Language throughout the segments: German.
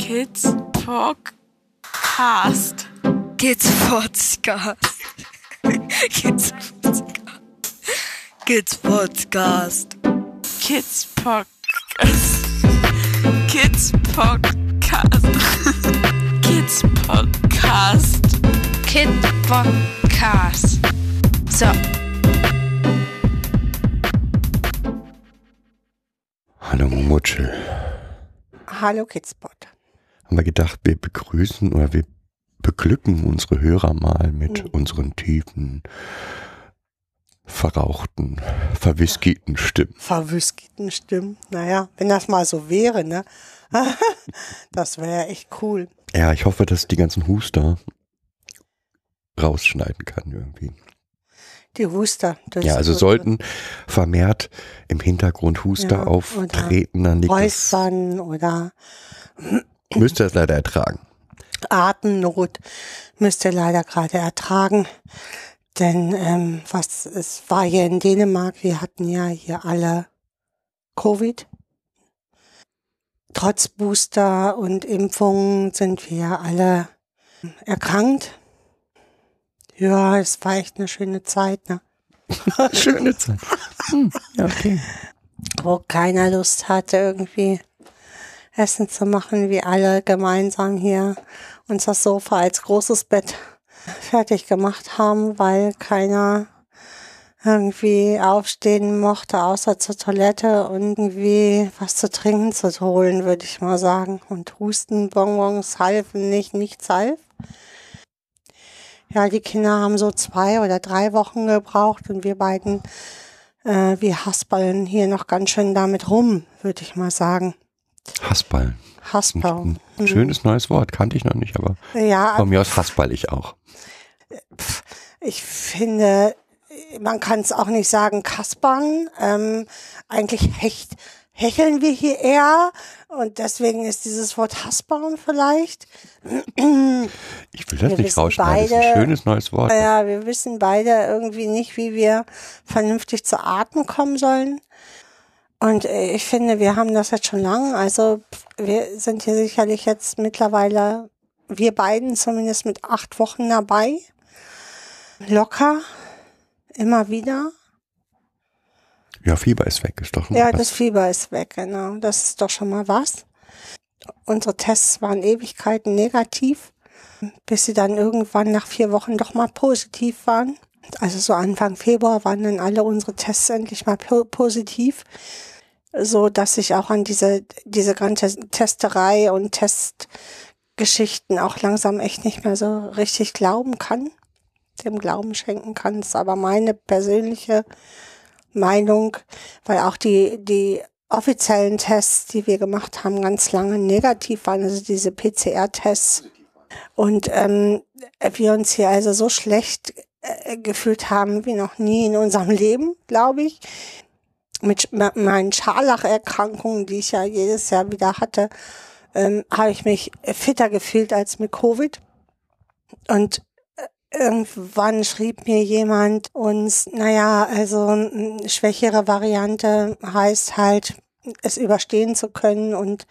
Kids Podcast. Kids Podcast. Kids Podcast. Kids Podcast. Kids Podcast. Kids Podcast. Kids Podcast. Kid Podcast. So. Hallo Mutschel. Hallo Kidspot. Haben wir gedacht, wir begrüßen oder wir beglücken unsere Hörer mal mit unseren tiefen, verrauchten, verwhiskiten Stimmen. Verwüsketen Stimmen. Naja, wenn das mal so wäre, ne? das wäre echt cool. Ja, ich hoffe, dass die ganzen Huster rausschneiden kann irgendwie. Die Huster. das Ja, also sollten vermehrt im Hintergrund Huster Ja, auftreten, dann liegt Räuspern oder müsst ihr das leider ertragen. Atemnot müsst ihr leider gerade ertragen. Denn ähm, was es war hier in Dänemark, wir hatten ja hier alle Covid. Trotz Booster und Impfungen sind wir alle erkrankt. Ja, es war echt eine schöne Zeit, ne? Schöne Zeit. Hm, okay. wo keiner Lust hatte, irgendwie Essen zu machen, wie alle gemeinsam hier uns das Sofa als großes Bett fertig gemacht haben, weil keiner irgendwie aufstehen mochte, außer zur Toilette und irgendwie was zu trinken zu holen, würde ich mal sagen. Und Hustenbonbons halfen nicht, nichts half. Ja, die Kinder haben so zwei oder drei Wochen gebraucht und wir beiden äh, wir haspeln hier noch ganz schön damit rum, würde ich mal sagen. Haspeln. Haspeln. Ein schönes neues Wort, kannte ich noch nicht, aber Ja, von mir aus haspel ich auch. ich finde, man kann es auch nicht sagen kaspern. Ähm, eigentlich hecht, hecheln wir hier eher und deswegen ist dieses Wort haspern vielleicht. Ich will das Wir nicht rausschneiden, das ist ein schönes neues Wort. Ja, wir wissen beide irgendwie nicht, wie wir vernünftig zu Atmen kommen sollen. Und äh, ich finde, wir haben das jetzt schon lange. Also wir sind hier sicherlich jetzt mittlerweile, wir beiden zumindest mit acht Wochen dabei. Locker, immer wieder. Ja, Fieber ist weg, ist doch Ja, was. das Fieber ist weg, genau. Das ist doch schon mal was. Unsere Tests waren Ewigkeiten negativ, bis sie dann irgendwann nach vier Wochen doch mal positiv waren. Also so Anfang Februar waren dann alle unsere Tests endlich mal po positiv, so dass ich auch an diese diese ganze Testerei und Testgeschichten auch langsam echt nicht mehr so richtig glauben kann, dem Glauben schenken kann. Das ist aber meine persönliche Meinung, weil auch die, die offiziellen Tests, die wir gemacht haben, ganz lange negativ waren, also diese PCR-Tests. Und ähm, wir uns hier also so schlecht äh, gefühlt haben wie noch nie in unserem Leben, glaube ich. Mit me- meinen Scharlacherkrankungen, die ich ja jedes Jahr wieder hatte, ähm, habe ich mich fitter gefühlt als mit Covid. Und irgendwann schrieb mir jemand uns, naja, also eine schwächere Variante heißt halt, es überstehen zu können und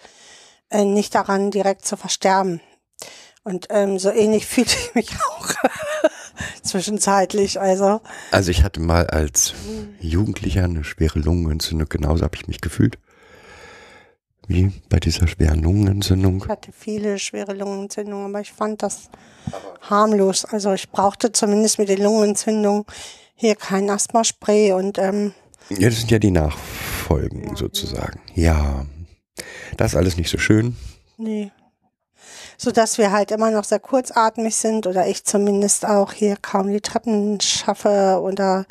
äh, nicht daran direkt zu versterben. Und ähm, so ähnlich fühlte ich mich auch zwischenzeitlich. Also Also ich hatte mal als Jugendlicher eine schwere Lungenentzündung, genauso habe ich mich gefühlt. Wie bei dieser schweren Lungenentzündung. ich hatte viele schwere Lungenentzündungen, aber ich fand das harmlos. Also ich brauchte zumindest mit den Lungenentzündungen hier kein Asthmaspray und ähm, Ja, das sind ja die Nachfolgen sozusagen. Ja, das ist alles nicht so schön. Nee. So dass wir halt immer noch sehr kurzatmig sind oder ich zumindest auch hier kaum die Treppen schaffe oder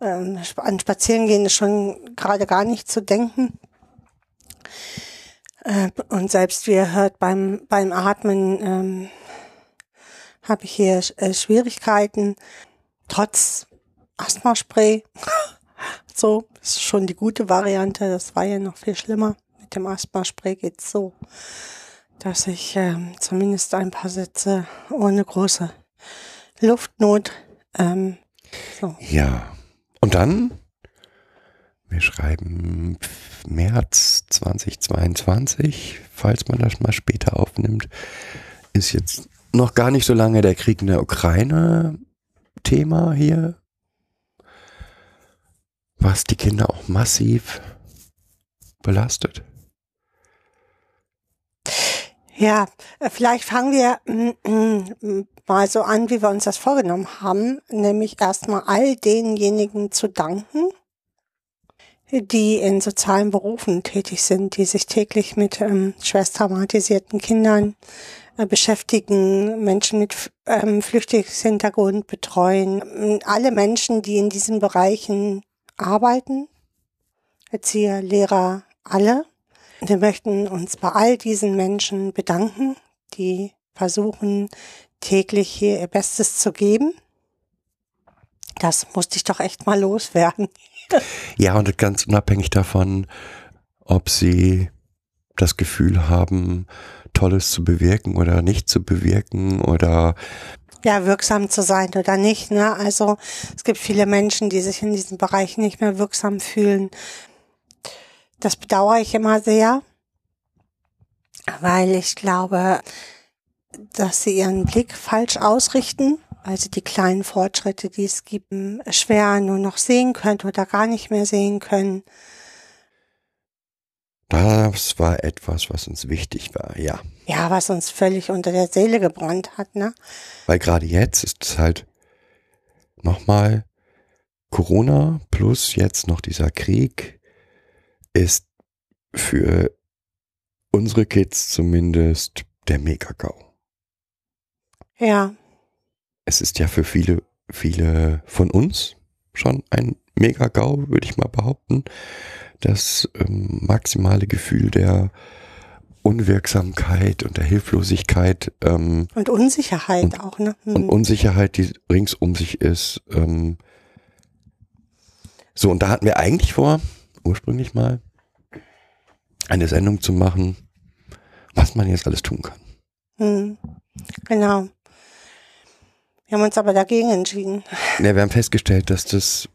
ähm, an Spazierengehen ist schon gerade gar nicht zu denken. Äh, und selbst wie ihr hört beim, beim Atmen ähm, habe ich hier äh, Schwierigkeiten, trotz Asthmaspray. so, ist schon die gute Variante. Das war ja noch viel schlimmer. Mit dem Asthmaspray geht's so, dass ich ähm, zumindest ein paar Sätze ohne große Luftnot ähm, so. Ja. Und dann Wir schreiben März 2022, falls man das mal später aufnimmt. Ist jetzt noch gar nicht so lange der Krieg in der Ukraine Thema hier, was die Kinder auch massiv belastet. Ja, äh, vielleicht fangen wir mm, mm, mal so an, wie wir uns das vorgenommen haben, nämlich erstmal all denjenigen zu danken, die in sozialen Berufen tätig sind, die sich täglich mit ähm, schwerst Kindern äh, beschäftigen, Menschen mit ähm, Flüchtlingshintergrund betreuen, alle Menschen, die in diesen Bereichen arbeiten, Erzieher, Lehrer, alle. Wir möchten uns bei all diesen Menschen bedanken, die versuchen, täglich hier ihr Bestes zu geben. Das musste ich doch echt mal loswerden. Ja, und ganz unabhängig davon, ob sie das Gefühl haben, Tolles zu bewirken oder nicht zu bewirken oder ja, wirksam zu sein oder nicht. Ne? Also es gibt viele Menschen, die sich in diesem Bereich nicht mehr wirksam fühlen. Das bedauere ich immer sehr, weil ich glaube, dass sie ihren Blick falsch ausrichten, weil sie die kleinen Fortschritte, die es gibt, schwer nur noch sehen können oder gar nicht mehr sehen können. Das war etwas, was uns wichtig war, ja. Ja, was uns völlig unter der Seele gebrannt hat, ne? Weil gerade jetzt ist es halt nochmal Corona plus jetzt noch dieser Krieg ist für unsere Kids zumindest der Mega-GAU. Ja. Es ist ja für viele, viele von uns schon ein Mega-GAU, würde ich mal behaupten. Das ähm, maximale Gefühl der Unwirksamkeit und der Hilflosigkeit. Ähm, und Unsicherheit und, auch, ne? Hm. Und Unsicherheit, die rings um sich ist. Ähm, so, und da hatten wir eigentlich vor, ursprünglich mal, eine Sendung zu machen, was man jetzt alles tun kann. Hm. Genau. Wir haben uns aber dagegen entschieden. Ja, wir haben festgestellt, dass das,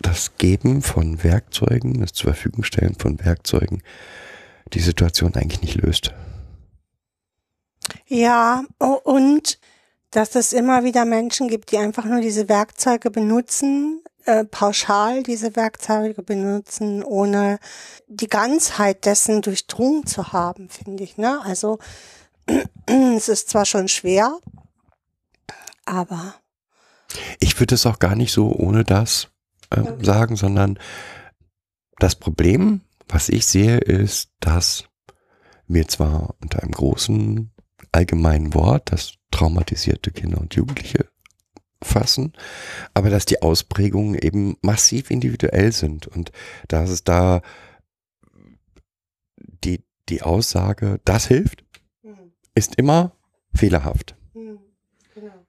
das Geben von Werkzeugen, das zur Verfügung stellen von Werkzeugen, die Situation eigentlich nicht löst. Ja, und dass es immer wieder Menschen gibt, die einfach nur diese Werkzeuge benutzen, äh, pauschal diese Werkzeuge benutzen, ohne die Ganzheit dessen durchdrungen zu haben, finde ich. Ne? Also es ist zwar schon schwer, aber. Ich würde es auch gar nicht so ohne das äh, okay. sagen, sondern das Problem, was ich sehe, ist, dass wir zwar unter einem großen allgemeinen Wort, das traumatisierte Kinder und Jugendliche fassen, aber dass die Ausprägungen eben massiv individuell sind und dass es da die, die Aussage, das hilft, mhm. ist immer fehlerhaft. Mhm. Genau.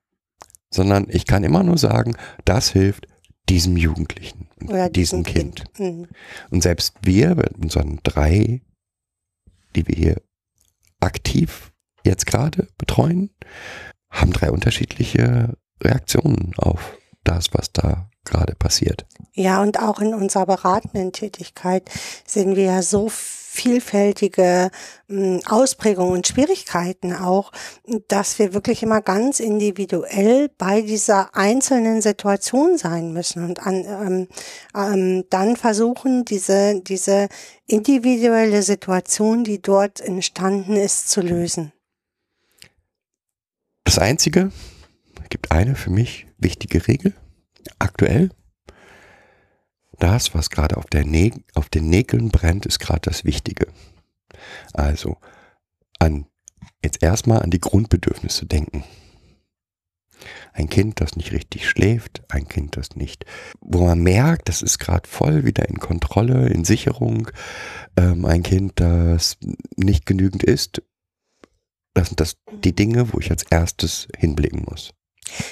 Sondern ich kann immer nur sagen, das hilft diesem Jugendlichen, Oder diesem Kind. kind. Mhm. Und selbst wir, mit unseren drei, die wir hier aktiv jetzt gerade betreuen, haben drei unterschiedliche Reaktionen auf das, was da gerade passiert. Ja, und auch in unserer beratenden Tätigkeit sehen wir ja so vielfältige hm, Ausprägungen und Schwierigkeiten auch, dass wir wirklich immer ganz individuell bei dieser einzelnen Situation sein müssen und an, ähm, ähm, dann versuchen, diese, diese individuelle Situation, die dort entstanden ist, zu lösen. Das Einzige, gibt eine für mich wichtige Regel. Aktuell. Das, was gerade auf, auf den Nägeln brennt, ist gerade das Wichtige. Also an jetzt erstmal an die Grundbedürfnisse denken. Ein Kind, das nicht richtig schläft, ein Kind, das nicht, wo man merkt, das ist gerade voll wieder in Kontrolle, in Sicherung, ähm, ein Kind, das nicht genügend isst. Das sind das die Dinge, wo ich als erstes hinblicken muss.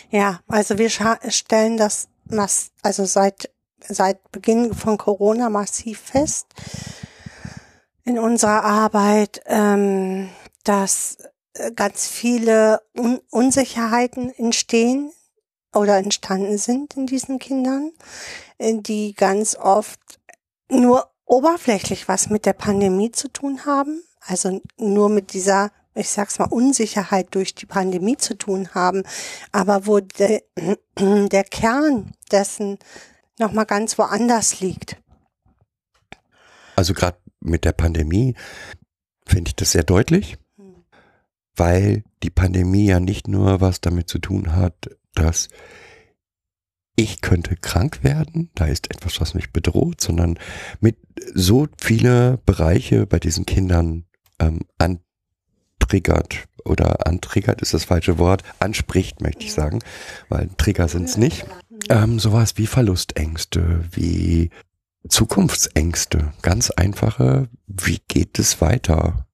Ja, also wir stellen das also seit, seit Beginn von Corona massiv fest. In unserer Arbeit, ähm, dass äh, ganz viele Un Unsicherheiten entstehen oder entstanden sind in diesen Kindern, äh, die ganz oft nur oberflächlich was mit der Pandemie zu tun haben, also nur mit dieser ich sag's mal, Unsicherheit durch die Pandemie zu tun haben, aber wo de, der Kern dessen nochmal ganz woanders liegt. Also gerade mit der Pandemie finde ich das sehr deutlich, weil die Pandemie ja nicht nur was damit zu tun hat, dass ich könnte krank werden, da ist etwas, was mich bedroht, sondern mit so viele Bereiche bei diesen Kindern ähm, antriggert oder antriggert ist das falsche Wort, anspricht, möchte ich sagen, weil Trigger sind es nicht. Ähm, sowas wie Verlustängste, wie Zukunftsängste, ganz einfache, wie geht es weiter?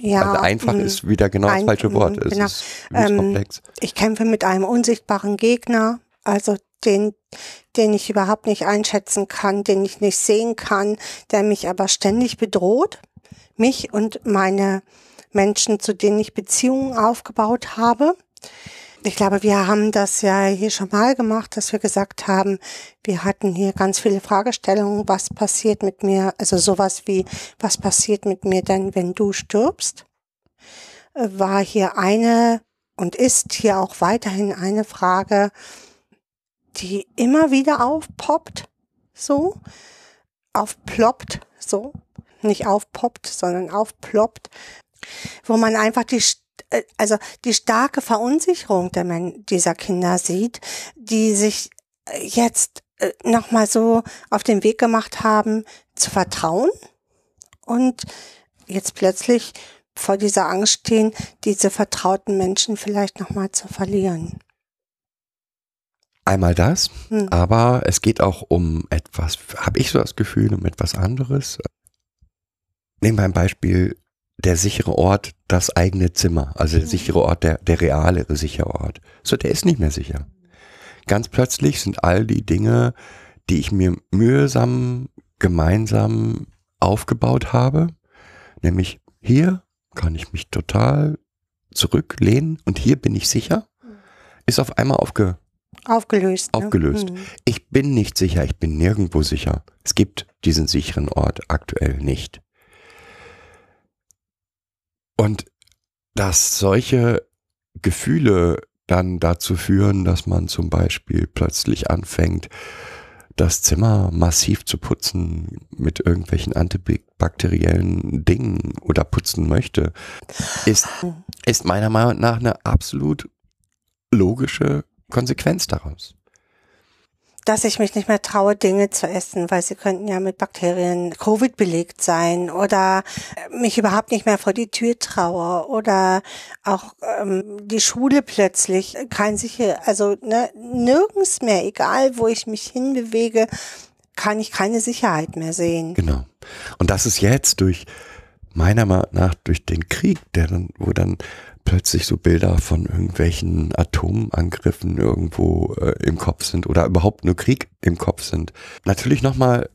Ja, also einfach mh, ist wieder genau das ein- falsche Wort. Es genau. ist übelst Ähm, komplex. ich kämpfe mit einem unsichtbaren Gegner, also den, den ich überhaupt nicht einschätzen kann, den ich nicht sehen kann, der mich aber ständig bedroht. Mich und meine Menschen, zu denen ich Beziehungen aufgebaut habe. Ich glaube, wir haben das ja hier schon mal gemacht, dass wir gesagt haben, wir hatten hier ganz viele Fragestellungen, was passiert mit mir, also sowas wie, was passiert mit mir denn, wenn du stirbst? War hier eine und ist hier auch weiterhin eine Frage, die immer wieder aufpoppt, so, aufploppt, so, nicht aufpoppt, sondern aufploppt, wo man einfach die, äh, also die starke Verunsicherung der Men dieser Kinder sieht, die sich äh, jetzt nochmal so auf den Weg gemacht haben, zu vertrauen und jetzt plötzlich vor dieser Angst stehen, diese vertrauten Menschen vielleicht nochmal zu verlieren. Einmal das, Hm. aber es geht auch um etwas, habe ich so das Gefühl, um etwas anderes. Nehmen wir ein Beispiel, der sichere Ort, das eigene Zimmer, also der Mhm. sichere Ort, der, der reale sichere Ort. So, der ist nicht mehr sicher. Ganz plötzlich sind all die Dinge, die ich mir mühsam gemeinsam aufgebaut habe, nämlich hier kann ich mich total zurücklehnen und hier bin ich sicher, ist auf einmal aufge, Aufgelöst. Ne? Aufgelöst. Hm. ich bin nicht sicher, ich bin nirgendwo sicher. Es gibt diesen sicheren Ort aktuell nicht. Und dass solche Gefühle dann dazu führen, dass man zum Beispiel plötzlich anfängt, das Zimmer massiv zu putzen mit irgendwelchen antibakteriellen Dingen oder putzen möchte, ist, ist meiner Meinung nach eine absolut logische Konsequenz daraus. Dass ich mich nicht mehr traue, Dinge zu essen, weil sie könnten ja mit Bakterien Covid belegt sein oder mich überhaupt nicht mehr vor die Tür traue oder auch ähm, die Schule plötzlich kein sicher, also ne, nirgends mehr, egal wo ich mich hinbewege, kann ich keine Sicherheit mehr sehen. Genau. Und das ist jetzt durch, meiner Meinung nach, durch den Krieg, der dann, wo dann plötzlich so Bilder von irgendwelchen Atomangriffen irgendwo äh, im Kopf sind oder überhaupt nur Krieg im Kopf sind. Natürlich nochmal,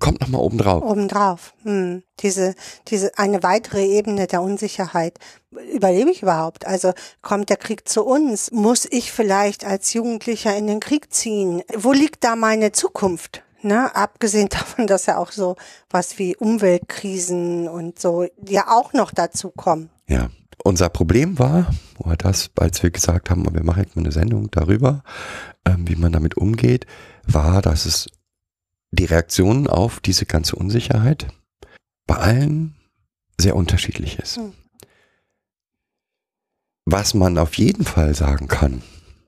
kommt nochmal oben drauf. Obendrauf. Hm. Diese, diese, eine weitere Ebene der Unsicherheit. Überlebe ich überhaupt? Also kommt der Krieg zu uns? Muss ich vielleicht als Jugendlicher in den Krieg ziehen? Wo liegt da meine Zukunft? Ne? Abgesehen davon, dass ja auch so was wie Umweltkrisen und so ja auch noch dazu kommen. Ja. Unser Problem war, oder das, als wir gesagt haben, wir machen jetzt mal eine Sendung darüber, ähm, wie man damit umgeht, war, dass es die Reaktion auf diese ganze Unsicherheit bei allen sehr unterschiedlich ist. Hm. Was man auf jeden Fall sagen kann,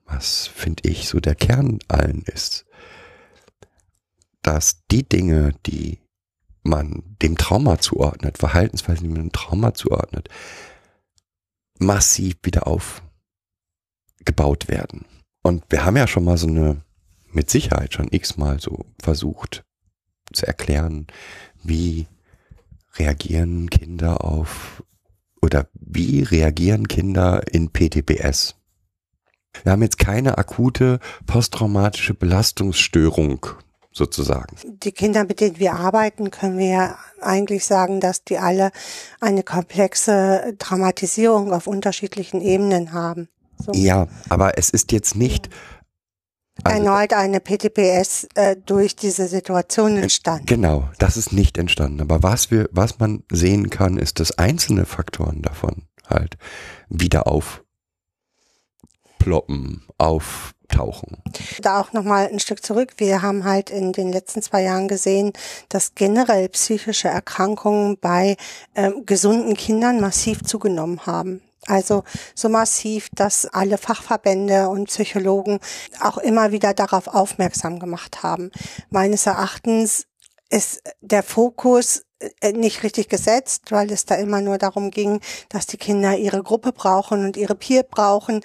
was finde ich so der Kern allen ist, dass die Dinge, die man dem Trauma zuordnet, Verhaltensweisen, die man dem Trauma zuordnet, massiv wieder aufgebaut werden. Und wir haben ja schon mal so eine, mit Sicherheit schon x-mal so versucht zu erklären, wie reagieren Kinder auf oder wie reagieren Kinder in PTBS. Wir haben jetzt keine akute posttraumatische Belastungsstörung sozusagen. Die Kinder, mit denen wir arbeiten, können wir ja eigentlich sagen, dass die alle eine komplexe Traumatisierung auf unterschiedlichen Ebenen haben. So. Ja, aber es ist jetzt nicht Also- erneut eine PTPS äh, durch diese Situation entstanden. Genau, das ist nicht entstanden. Aber was wir, was man sehen kann, ist, dass einzelne Faktoren davon halt wieder aufploppen, auftauchen. Da auch nochmal ein Stück zurück. Wir haben halt in den letzten zwei Jahren gesehen, dass generell psychische Erkrankungen bei ähm, gesunden Kindern massiv zugenommen haben. Also so massiv, dass alle Fachverbände und Psychologen auch immer wieder darauf aufmerksam gemacht haben. Meines Erachtens ist der Fokus äh, nicht richtig gesetzt, weil es da immer nur darum ging, dass die Kinder ihre Gruppe brauchen und ihre Peer brauchen.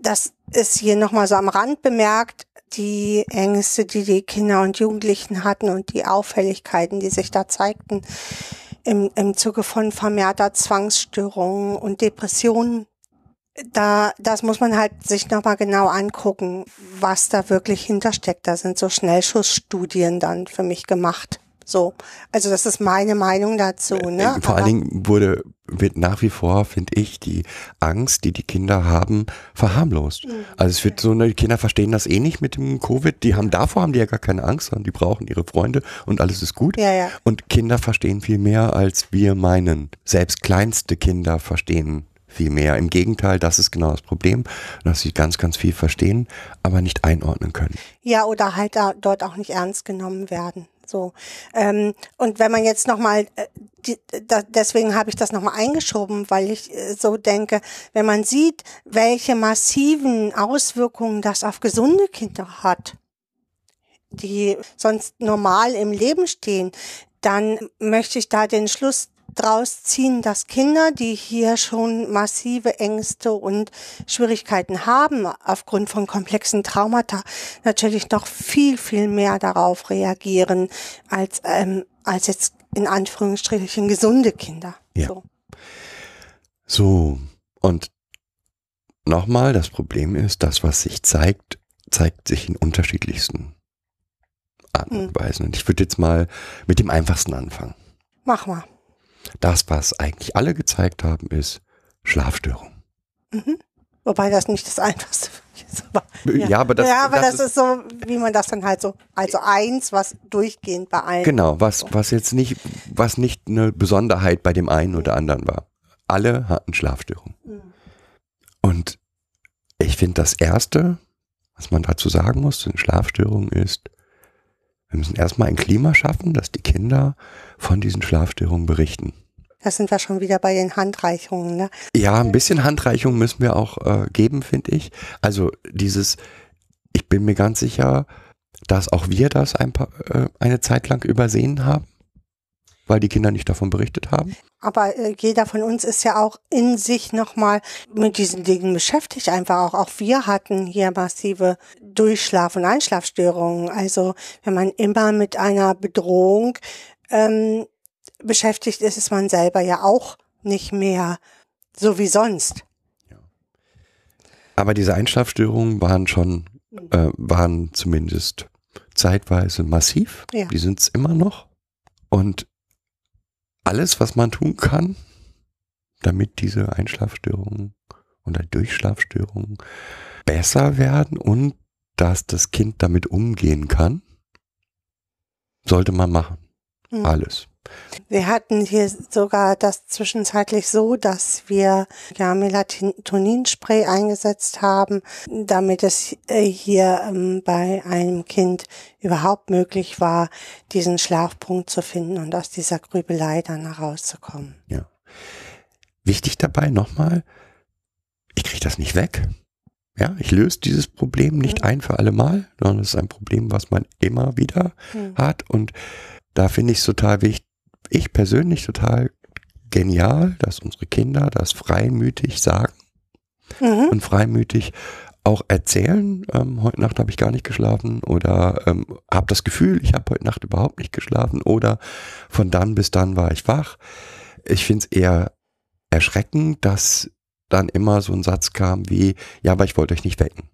Das ist hier nochmal so am Rand bemerkt, die Ängste, die die Kinder und Jugendlichen hatten und die Auffälligkeiten, die sich da zeigten im, im Zuge von vermehrter Zwangsstörungen und Depressionen. Da, das muss man halt sich nochmal genau angucken, was da wirklich hintersteckt. Da sind so Schnellschussstudien dann für mich gemacht. So. Also das ist meine Meinung dazu, ne? Äh, Vor Aber- allen Dingen wurde, wird nach wie vor, finde ich, die Angst, die die Kinder haben, verharmlost. Mhm. Also es wird so, ne, die Kinder verstehen das eh nicht mit dem Covid. Die haben, davor haben die ja gar keine Angst, sondern die brauchen ihre Freunde und alles ist gut. Ja, ja. Und Kinder verstehen viel mehr, als wir meinen. Selbst kleinste Kinder verstehen viel mehr. Im Gegenteil, das ist genau das Problem, dass sie ganz, ganz viel verstehen, aber nicht einordnen können. Ja, oder halt dort auch nicht ernst genommen werden. So. Ähm, und wenn man jetzt nochmal, äh, deswegen habe ich das nochmal eingeschoben, weil ich äh, so denke, wenn man sieht, welche massiven Auswirkungen das auf gesunde Kinder hat, die sonst normal im Leben stehen, dann möchte ich da den Schluss draus ziehen, dass Kinder, die hier schon massive Ängste und Schwierigkeiten haben aufgrund von komplexen Traumata, natürlich noch viel, viel mehr darauf reagieren als, ähm, als jetzt in Anführungsstrichen gesunde Kinder. Ja. So. So, und nochmal, das Problem ist, das, was sich zeigt, zeigt sich in unterschiedlichsten Arten Hm. und Weisen. Und ich würde jetzt mal mit dem einfachsten anfangen. Mach mal. Das, was eigentlich alle gezeigt haben, ist Schlafstörung. Wobei das nicht das Einfachste ist. Aber, Ja, aber das- ja, aber das das, ist so, wie man das dann halt so, also eins, was durchgehend bei allen. Genau, was, was jetzt nicht, was nicht eine Besonderheit bei dem einen oder anderen war. Alle hatten Schlafstörungen. Und ich finde, das Erste, was man dazu sagen muss zu den Schlafstörungen ist, wir müssen erstmal ein Klima schaffen, dass die Kinder von diesen Schlafstörungen berichten. Da sind wir schon wieder bei den Handreichungen, ne? Ja, ein bisschen Handreichung müssen wir auch äh, geben, finde ich. Also dieses, ich bin mir ganz sicher, dass auch wir das ein paar, äh, eine Zeit lang übersehen haben, weil die Kinder nicht davon berichtet haben. Aber äh, jeder von uns ist ja auch in sich nochmal mit diesen Dingen beschäftigt. Einfach auch, auch wir hatten hier massive Durchschlaf- und Einschlafstörungen. Also wenn man immer mit einer Bedrohung ähm, beschäftigt ist, ist man selber ja auch nicht mehr so wie sonst. Aber diese Einschlafstörungen waren schon, äh, waren zumindest zeitweise massiv. Ja. Die sind es immer noch. Und alles, was man tun kann, damit diese Einschlafstörungen oder Durchschlafstörungen besser werden und dass das Kind damit umgehen kann, sollte man machen. Mhm. Alles. Wir hatten hier sogar das zwischenzeitlich so, dass wir ja Melatoninspray eingesetzt haben, damit es äh, hier ähm, bei einem Kind überhaupt möglich war, diesen Schlafpunkt zu finden und aus dieser Grübelei dann herauszukommen. Ja. Wichtig dabei nochmal, ich kriege das nicht weg. Ja, ich löse dieses Problem nicht ein für alle Mal, sondern es ist ein Problem, was man immer wieder Hm. hat. Und da finde ich es total wichtig, ich persönlich total genial, dass unsere Kinder das freimütig sagen Mhm. und freimütig auch erzählen. Ähm, heute Nacht habe ich gar nicht geschlafen oder ähm, habe das Gefühl, ich habe heute Nacht überhaupt nicht geschlafen oder von dann bis dann war ich wach. Ich finde es eher erschreckend, dass dann immer so ein Satz kam wie, ja, aber ich wollte euch nicht wecken.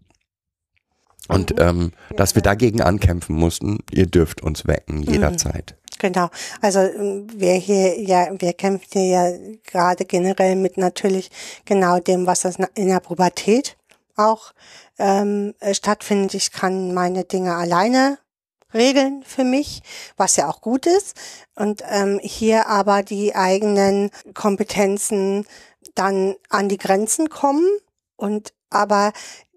Und Mhm. ähm, dass wir dagegen ankämpfen mussten, ihr dürft uns wecken jederzeit. Genau. Also ähm, wir hier ja, wir kämpfen hier ja gerade generell mit natürlich genau dem, was das in der Pubertät auch ähm, äh, stattfindet. Ich kann meine Dinge alleine regeln für mich, was ja auch gut ist. Und ähm, hier aber die eigenen Kompetenzen dann an die Grenzen kommen und aber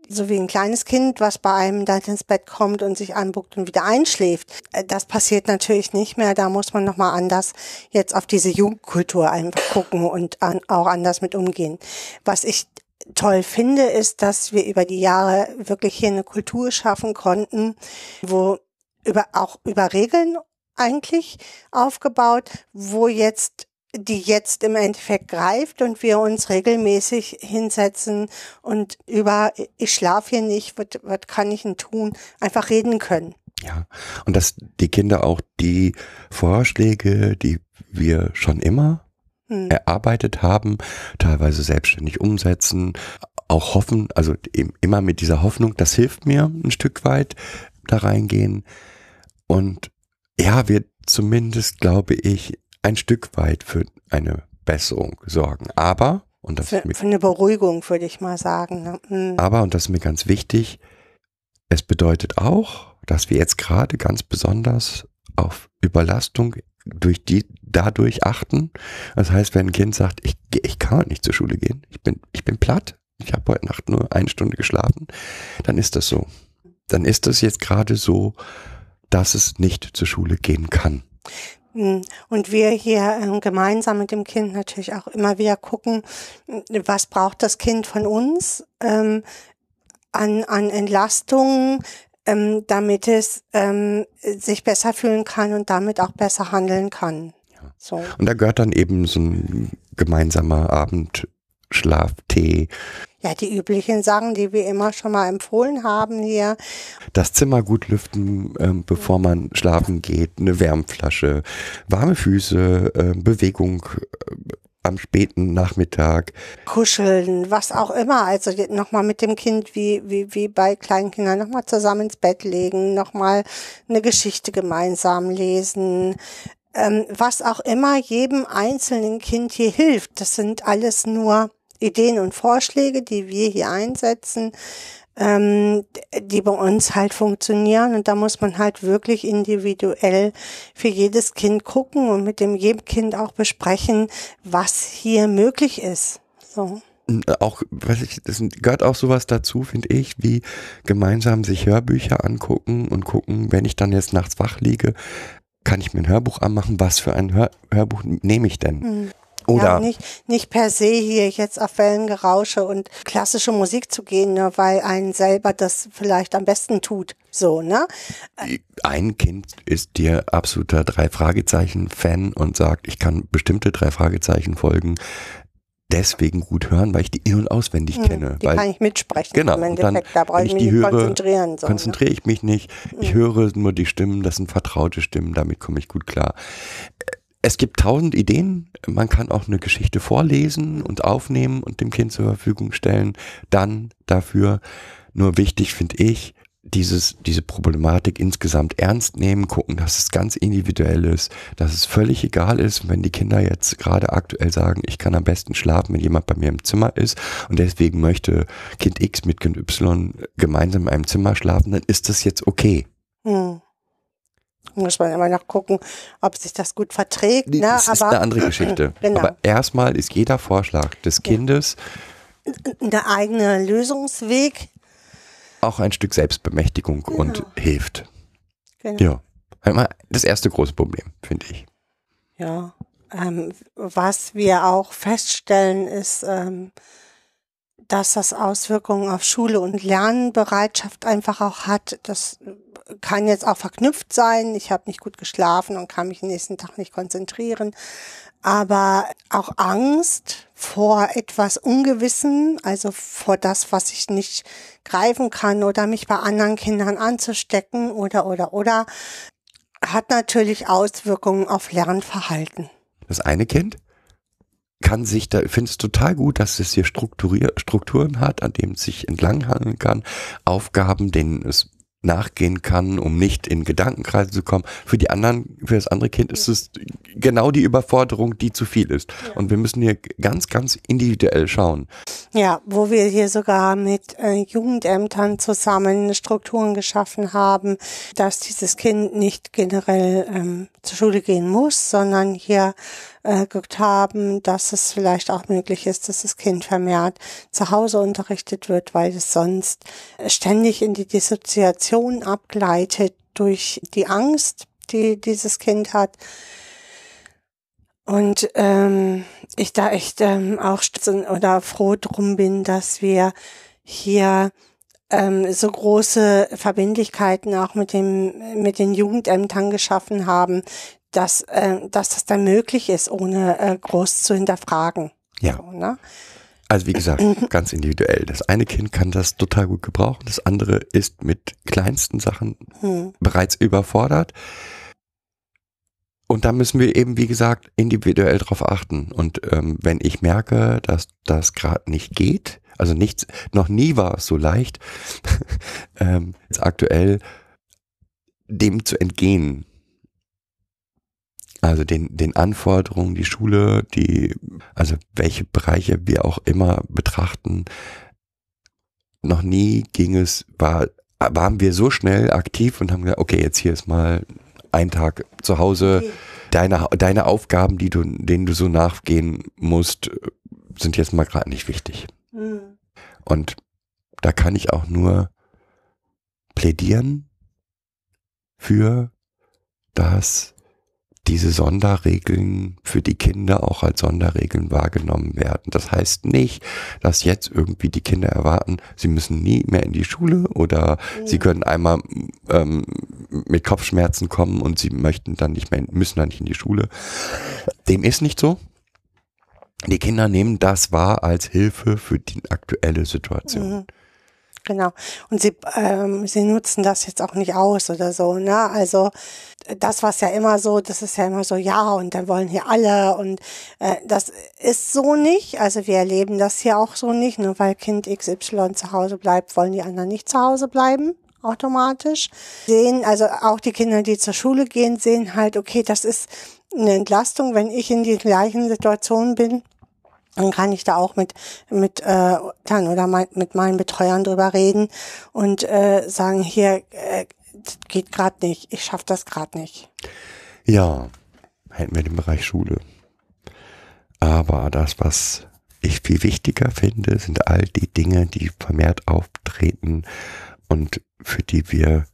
so wie ein kleines Kind, was bei einem dann ins Bett kommt und sich anbuckt und wieder einschläft. Äh, das passiert natürlich nicht mehr. Da muss man nochmal anders jetzt auf diese Jugendkultur einfach gucken und an, auch anders mit umgehen. Was ich toll finde, ist, dass wir über die Jahre wirklich hier eine Kultur schaffen konnten, wo über, auch über Regeln eigentlich aufgebaut, wo jetzt die jetzt im Endeffekt greift und wir uns regelmäßig hinsetzen und über ich schlafe hier nicht, was, was kann ich denn tun, einfach reden können. Ja, und dass die Kinder auch die Vorschläge, die wir schon immer hm. erarbeitet haben, teilweise selbstständig umsetzen, auch hoffen, also immer mit dieser Hoffnung, das hilft mir ein Stück weit da reingehen. Und ja, wir zumindest, glaube ich, ein Stück weit für eine Besserung sorgen. Aber, und das für, ist mir, für eine Beruhigung, würde ich mal sagen. Ne? Mhm. Aber, und das ist mir ganz wichtig, es bedeutet auch, dass wir jetzt gerade ganz besonders auf Überlastung durch die dadurch achten. Das heißt, wenn ein Kind sagt, ich, ich kann nicht zur Schule gehen, ich bin, ich bin platt, ich habe heute Nacht nur eine Stunde geschlafen, dann ist das so. Dann ist das jetzt gerade so, dass es nicht zur Schule gehen kann. Hm. Und wir hier ähm, gemeinsam mit dem Kind natürlich auch immer wieder gucken, was braucht das Kind von uns ähm, an, an Entlastungen, ähm, damit es ähm, sich besser fühlen kann und damit auch besser handeln kann. So. Und da gehört dann eben so ein gemeinsamer Abendschlaf, Tee, ja, die üblichen Sachen, die wir immer schon mal empfohlen haben hier. Das Zimmer gut lüften, ähm, bevor man schlafen geht, eine Wärmflasche, warme Füße, äh, Bewegung äh, am späten Nachmittag. Kuscheln, was auch immer. Also nochmal mit dem Kind wie, wie, wie bei Kleinkindern nochmal zusammen ins Bett legen, nochmal eine Geschichte gemeinsam lesen. Ähm, was auch immer jedem einzelnen Kind hier hilft. Das sind alles nur Ideen und Vorschläge, die wir hier einsetzen, ähm, die bei uns halt funktionieren. Und da muss man halt wirklich individuell für jedes Kind gucken und mit dem jedem Kind auch besprechen, was hier möglich ist. So auch, weiß ich, das gehört auch sowas dazu, finde ich, wie gemeinsam sich Hörbücher angucken und gucken, wenn ich dann jetzt nachts wach liege, kann ich mir ein Hörbuch anmachen, was für ein Hör Hörbuch nehme ich denn? Mhm. Oder ja, nicht, nicht per se hier jetzt auf Wellengerausche und klassische Musik zu gehen, ne, weil einen selber das vielleicht am besten tut. So, ne? Ein Kind ist dir absoluter drei Fragezeichen Fan und sagt, ich kann bestimmte drei Fragezeichen folgen deswegen gut hören, weil ich die in- und auswendig hm, kenne. Die weil, kann ich mitsprechen. Genau. Im Endeffekt. Dann, da brauche ich mich die höre, konzentrieren. So, ne? konzentriere ich mich nicht. Ich hm. höre nur die Stimmen, das sind vertraute Stimmen, damit komme ich gut klar es gibt tausend Ideen. Man kann auch eine Geschichte vorlesen und aufnehmen und dem Kind zur Verfügung stellen. Dann dafür nur wichtig finde ich, dieses, diese Problematik insgesamt ernst nehmen, gucken, dass es ganz individuell ist, dass es völlig egal ist, wenn die Kinder jetzt gerade aktuell sagen, ich kann am besten schlafen, wenn jemand bei mir im Zimmer ist und deswegen möchte Kind X mit Kind Y gemeinsam in einem Zimmer schlafen, dann ist das jetzt okay. Hm. Muss man immer noch gucken, ob sich das gut verträgt. Ne? Das ist eine andere Geschichte. Genau. Aber erstmal ist jeder Vorschlag des Kindes der eigene Lösungsweg. Auch ein Stück Selbstbemächtigung genau. und hilft. Genau. Ja. Einmal das erste große Problem, finde ich. Ja. Ähm, was wir auch feststellen, ist, ähm, dass das Auswirkungen auf Schule und Lernbereitschaft einfach auch hat. Das kann jetzt auch verknüpft sein. Ich habe nicht gut geschlafen und kann mich nächsten Tag nicht konzentrieren. Aber auch Angst vor etwas Ungewissen, also vor das, was ich nicht greifen kann oder mich bei anderen Kindern anzustecken oder oder oder, hat natürlich Auswirkungen auf Lernverhalten. Das eine Kind kann sich da, ich finde es total gut, dass es hier Strukturier, Strukturen hat, an denen es sich entlanghangeln kann, Aufgaben, denen es nachgehen kann, um nicht in Gedankenkreise zu kommen. Für die anderen, für das andere Kind ist es genau die Überforderung, die zu viel ist. Und wir müssen hier ganz, ganz individuell schauen. Ja, wo wir hier sogar mit äh, Jugendämtern zusammen Strukturen geschaffen haben, dass dieses Kind nicht generell ähm, zur Schule gehen muss, sondern hier äh, geguckt haben, dass es vielleicht auch möglich ist, dass das Kind vermehrt zu Hause unterrichtet wird, weil es sonst ständig in die Dissoziation abgleitet durch die Angst, die dieses Kind hat. Und ähm, ich da echt ähm, auch oder froh drum bin, dass wir hier ähm, so große Verbindlichkeiten auch mit dem mit den Jugendämtern geschaffen haben, dass äh, dass das dann möglich ist, ohne äh, groß zu hinterfragen. Ja. So, ne? Also wie gesagt, ganz individuell. Das eine Kind kann das total gut gebrauchen, das andere ist mit kleinsten Sachen Hm. bereits überfordert. Und da müssen wir eben, wie gesagt, individuell drauf achten. Und ähm, wenn ich merke, dass das gerade nicht geht, also nichts, noch nie war es so leicht, ähm, jetzt aktuell dem zu entgehen. Also den, den Anforderungen, die Schule, die, also welche Bereiche wir auch immer betrachten, noch nie ging es, war, waren wir so schnell aktiv und haben gesagt, okay, jetzt hier ist mal ein Tag zu Hause. Okay. Deine, deine Aufgaben, die du, denen du so nachgehen musst, sind jetzt mal gerade nicht wichtig. Hm. Und da kann ich auch nur plädieren für, dass diese Sonderregeln für die Kinder auch als Sonderregeln wahrgenommen werden. Das heißt nicht, dass jetzt irgendwie die Kinder erwarten, sie müssen nie mehr in die Schule oder sie können einmal ähm, mit Kopfschmerzen kommen und sie möchten dann nicht mehr, müssen dann nicht in die Schule. Dem ist nicht so. Die Kinder nehmen das wahr als Hilfe für die aktuelle Situation. Mhm. Genau. Und sie, ähm, sie nutzen das jetzt auch nicht aus oder so, ne? Also das was ja immer so, das ist ja immer so, ja, und dann wollen hier alle und äh, das ist so nicht. Also wir erleben das hier auch so nicht, nur weil Kind XY zu Hause bleibt, wollen die anderen nicht zu Hause bleiben automatisch. Sehen, also auch die Kinder, die zur Schule gehen, sehen halt, okay, das ist eine Entlastung, wenn ich in die gleichen Situationen bin dann kann ich da auch mit mit äh, dann oder mein, mit meinen Betreuern drüber reden und äh, sagen hier äh, geht gerade nicht, ich schaff das gerade nicht. Ja, hätten wir den Bereich Schule. Aber das, was ich viel wichtiger finde, sind all die Dinge, die vermehrt auftreten und für die wir,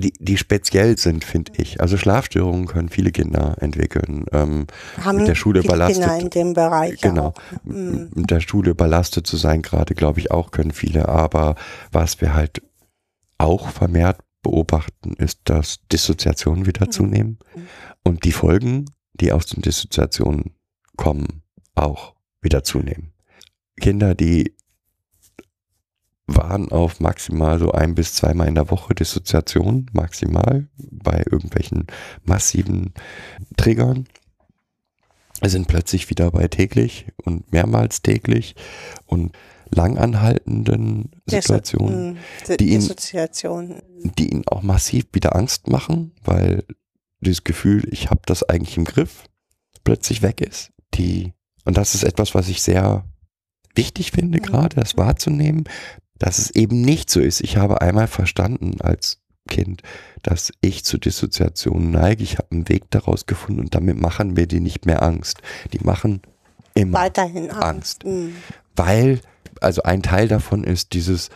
die, die speziell sind, finde ich. Also Schlafstörungen können viele Kinder entwickeln. Ähm, Haben mit der Schule viele überlastet. Kinder in dem Bereich Genau. Mhm. Mit der Schule überlastet zu sein, gerade glaube ich auch können viele. Aber was wir halt auch vermehrt beobachten, ist, dass Dissoziationen wieder Mhm. zunehmen und die Folgen, die aus den Dissoziationen kommen, auch wieder zunehmen. Kinder, die waren auf maximal so ein bis zweimal in der Woche Dissoziation, maximal bei irgendwelchen massiven Triggern, sind plötzlich wieder bei täglich und mehrmals täglich und langanhaltenden Situationen, Mhm. Die ihn- die ihnen auch massiv wieder Angst machen, weil dieses Gefühl, ich habe das eigentlich im Griff, plötzlich weg ist. Die und das ist etwas, was ich sehr wichtig finde, Mhm. gerade das wahrzunehmen, dass es eben nicht so ist. Ich habe einmal verstanden als Kind, dass ich zu Dissoziation neige. Ich habe einen Weg daraus gefunden und damit machen wir die nicht mehr Angst. Die machen immer Weiterhin Angst. Angst. Mhm. weil, also ein Teil davon ist dieses,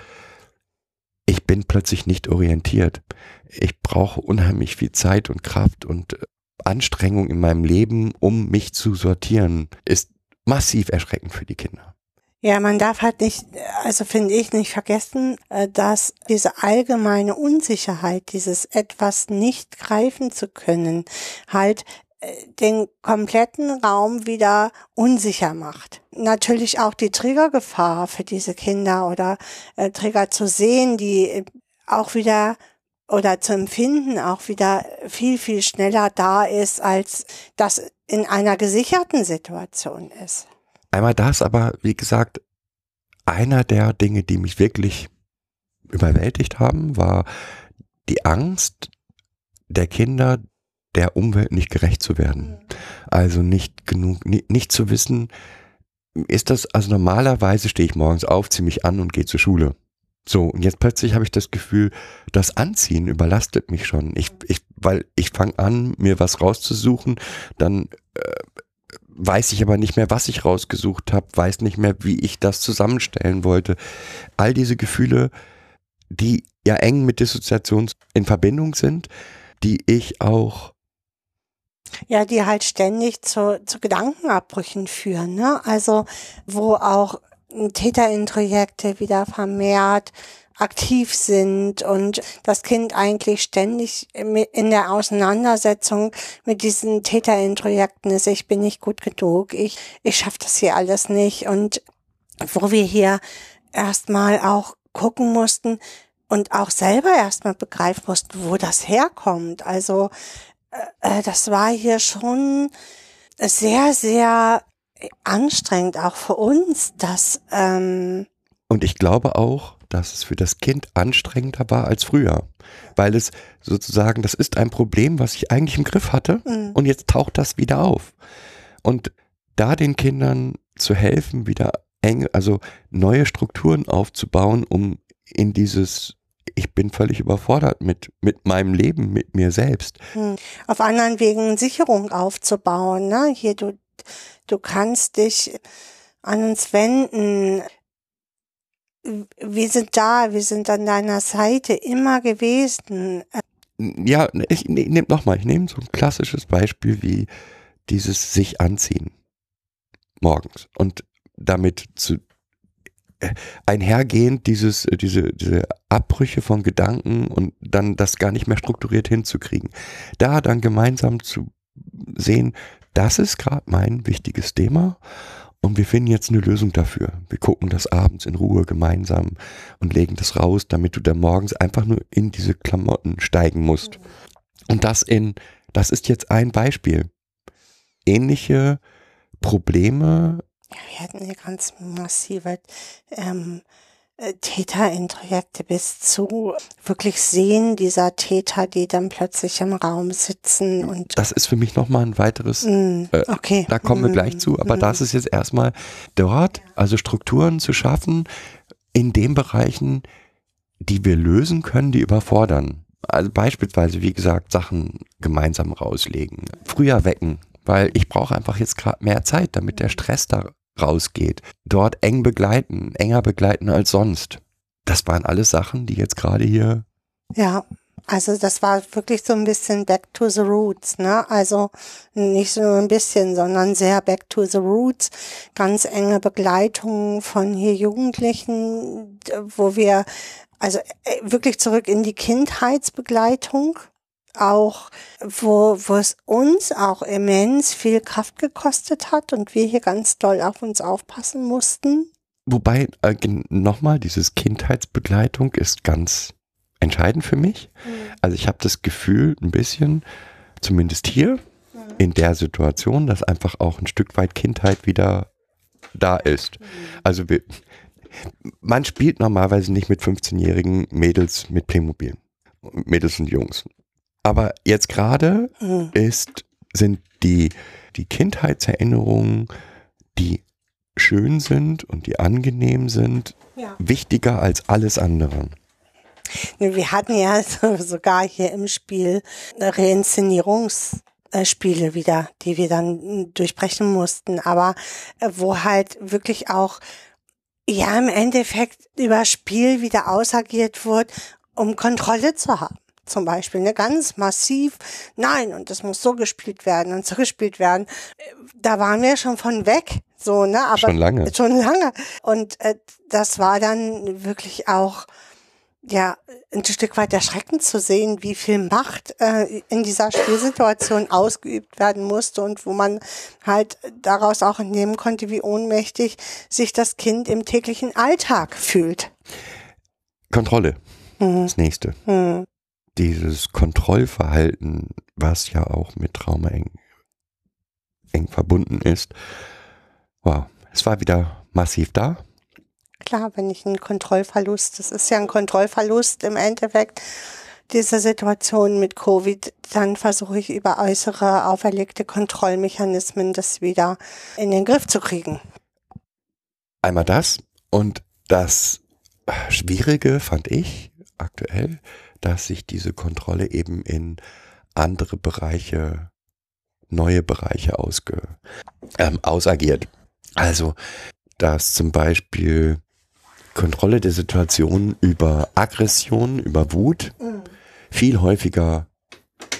ich bin plötzlich nicht orientiert. Ich brauche unheimlich viel Zeit und Kraft und äh, Anstrengung in meinem Leben, um mich zu sortieren, ist massiv erschreckend für die Kinder. Ja, man darf halt nicht, also finde ich nicht vergessen, äh, dass diese allgemeine Unsicherheit, dieses etwas nicht greifen zu können, halt äh, den kompletten Raum wieder unsicher macht. Natürlich auch die Triggergefahr für diese Kinder oder äh, Trigger zu sehen, die auch wieder oder zu empfinden auch wieder viel, viel schneller da ist, als das in einer gesicherten Situation ist. Einmal das, aber wie gesagt, einer der Dinge, die mich wirklich überwältigt haben, war die Angst der Kinder, der Umwelt nicht gerecht zu werden. Also nicht genug, nicht, nicht zu wissen, ist das, also normalerweise stehe ich morgens auf, ziehe mich an und gehe zur Schule. So, und jetzt plötzlich habe ich das Gefühl, das Anziehen überlastet mich schon. Ich, ich, weil ich fange an, mir was rauszusuchen, dann äh, weiß ich aber nicht mehr, was ich rausgesucht habe, weiß nicht mehr, wie ich das zusammenstellen wollte. All diese Gefühle, die ja eng mit Dissoziation in Verbindung sind, die ich auch Ja, die halt ständig zu, zu Gedankenabbrüchen führen, ne? Also, wo auch Täterintrojekte wieder vermehrt aktiv sind und das Kind eigentlich ständig in der Auseinandersetzung mit diesen Täterintrojekten ist, ich bin nicht gut genug, ich, ich schaffe das hier alles nicht. Und wo wir hier erstmal auch gucken mussten und auch selber erstmal begreifen mussten, wo das herkommt. Also äh, äh das war hier schon sehr, sehr anstrengend, auch für uns, dass ähm und ich glaube auch, dass es für das Kind anstrengender war als früher. Weil es sozusagen, das ist ein Problem, was ich eigentlich im Griff hatte mhm. und jetzt taucht das wieder auf. Und da den Kindern zu helfen, wieder eng, also neue Strukturen aufzubauen, um in dieses ich bin völlig überfordert mit, mit meinem Leben, mit mir selbst. Mhm. Auf anderen Wegen Sicherung aufzubauen. Ne? Hier, du, du kannst dich an uns wenden wir sind da, wir sind an deiner Seite immer gewesen. Ja, ich, nehme nochmal, ich nehme so ein klassisches Beispiel wie dieses sich anziehen morgens und damit zu äh, einhergehend dieses, diese, diese Abbrüche von Gedanken und dann das gar nicht mehr strukturiert hinzukriegen. Da dann gemeinsam zu sehen, das ist gerade mein wichtiges Thema und wir finden jetzt eine Lösung dafür. Wir gucken das abends in Ruhe gemeinsam und legen das raus, damit du da morgens einfach nur in diese Klamotten steigen musst. Und das in, das ist jetzt ein Beispiel. Ähnliche Probleme. Ja, wir hatten hier ganz massive ähm, äh, Täterintrojekte bis zu wirklich sehen dieser Täter, die dann plötzlich im Raum sitzen und das ist für mich nochmal ein weiteres. Mm, okay. Äh, da kommen wir mm, gleich zu, aber mm. das ist jetzt erstmal dort, also Strukturen zu schaffen in den Bereichen, die wir lösen können, die überfordern. Also beispielsweise, wie gesagt, Sachen gemeinsam rauslegen, früher wecken, weil ich brauche einfach jetzt gerade mehr Zeit, damit der Stress da rausgeht. Dort eng begleiten, enger begleiten als sonst. Das waren alles Sachen, die jetzt gerade hier. Ja, also das war wirklich so ein bisschen back to the roots, ne? Also nicht so ein bisschen, sondern sehr back to the roots. Ganz enge Begleitung von hier Jugendlichen, wo wir also äh, wirklich zurück in die Kindheitsbegleitung auch, wo, wo es uns auch immens viel Kraft gekostet hat und wir hier ganz doll auf uns aufpassen mussten. Wobei, äh, nochmal, dieses Kindheitsbegleitung ist ganz entscheidend für mich. Mhm. Also ich habe das Gefühl, ein bisschen, zumindest hier, mhm. in der Situation, dass einfach auch ein Stück weit Kindheit wieder da ist. Mhm. Also wir, man spielt normalerweise nicht mit 15-jährigen Mädels mit Playmobil. Mädels und Jungs. Aber jetzt gerade mhm. ist, sind die, die Kindheitserinnerungen, die schön sind und die angenehm sind, ja. wichtiger als alles andere. Wir hatten ja sogar hier im Spiel Reinszenierungsspiele wieder, die wir dann durchbrechen mussten, aber äh, wo halt wirklich auch ja im Endeffekt über Spiel wieder ausagiert wird, um Kontrolle zu haben zum Beispiel, ne, ganz massiv, nein, und das muss so gespielt werden und so gespielt werden. Da waren wir schon von weg, so, ne, aber. Schon lange. Schon lange. Und äh, das war dann wirklich auch, ja, ein Stück weit erschreckend zu sehen, wie viel Macht äh, in dieser Spielsituation ausgeübt werden musste und wo man halt daraus auch entnehmen konnte, wie ohnmächtig sich das Kind im täglichen Alltag fühlt. Kontrolle. Mhm. Das nächste. Mhm dieses Kontrollverhalten, was ja auch mit Trauma eng, eng verbunden ist, wow, es war wieder massiv da. klar, wenn ich einen Kontrollverlust, das ist ja ein Kontrollverlust im Endeffekt, diese Situation mit Covid, dann versuche ich über äußere auferlegte Kontrollmechanismen das wieder in den Griff zu kriegen. Einmal das und das Schwierige fand ich aktuell, dass sich diese Kontrolle eben in andere Bereiche, neue Bereiche ausge, ähm, ausagiert. Also, dass zum Beispiel Kontrolle der Situation über Aggression, über Wut mhm. viel häufiger